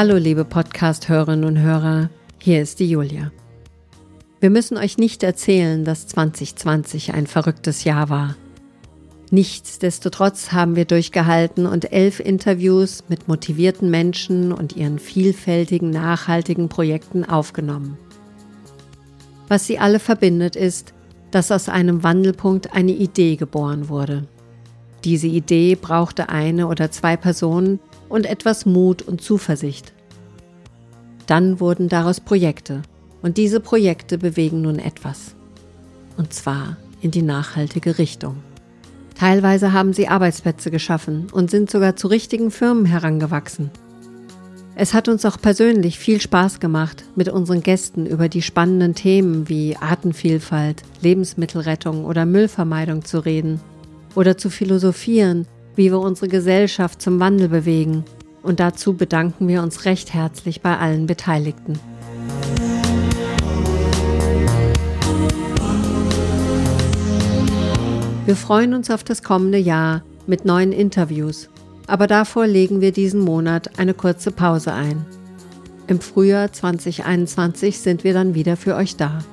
Hallo liebe Podcast-Hörerinnen und Hörer, hier ist die Julia. Wir müssen euch nicht erzählen, dass 2020 ein verrücktes Jahr war. Nichtsdestotrotz haben wir durchgehalten und elf Interviews mit motivierten Menschen und ihren vielfältigen, nachhaltigen Projekten aufgenommen. Was sie alle verbindet, ist, dass aus einem Wandelpunkt eine Idee geboren wurde. Diese Idee brauchte eine oder zwei Personen und etwas Mut und Zuversicht. Dann wurden daraus Projekte und diese Projekte bewegen nun etwas. Und zwar in die nachhaltige Richtung. Teilweise haben sie Arbeitsplätze geschaffen und sind sogar zu richtigen Firmen herangewachsen. Es hat uns auch persönlich viel Spaß gemacht, mit unseren Gästen über die spannenden Themen wie Artenvielfalt, Lebensmittelrettung oder Müllvermeidung zu reden oder zu philosophieren, wie wir unsere Gesellschaft zum Wandel bewegen. Und dazu bedanken wir uns recht herzlich bei allen Beteiligten. Wir freuen uns auf das kommende Jahr mit neuen Interviews aber davor legen wir diesen Monat eine kurze Pause ein. Im Frühjahr 2021 sind wir dann wieder für euch da.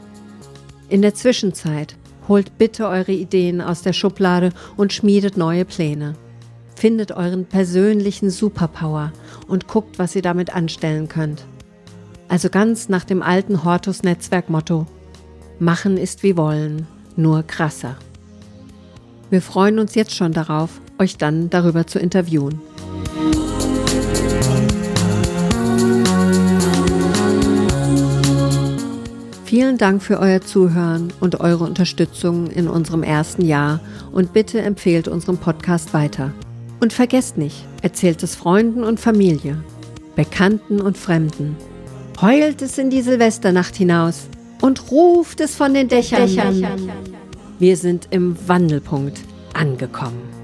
In der Zwischenzeit holt bitte eure Ideen aus der Schublade und schmiedet neue Pläne. Findet euren persönlichen Superpower und guckt, was ihr damit anstellen könnt. Also ganz nach dem alten Hortus-Netzwerk-Motto: Machen ist wie wollen, nur krasser. Wir freuen uns jetzt schon darauf, euch dann darüber zu interviewen. Vielen Dank für euer Zuhören und eure Unterstützung in unserem ersten Jahr und bitte empfehlt unseren Podcast weiter. Und vergesst nicht, erzählt es Freunden und Familie, Bekannten und Fremden. Heult es in die Silvesternacht hinaus und ruft es von den Dächern. Dächern. Wir sind im Wandelpunkt angekommen.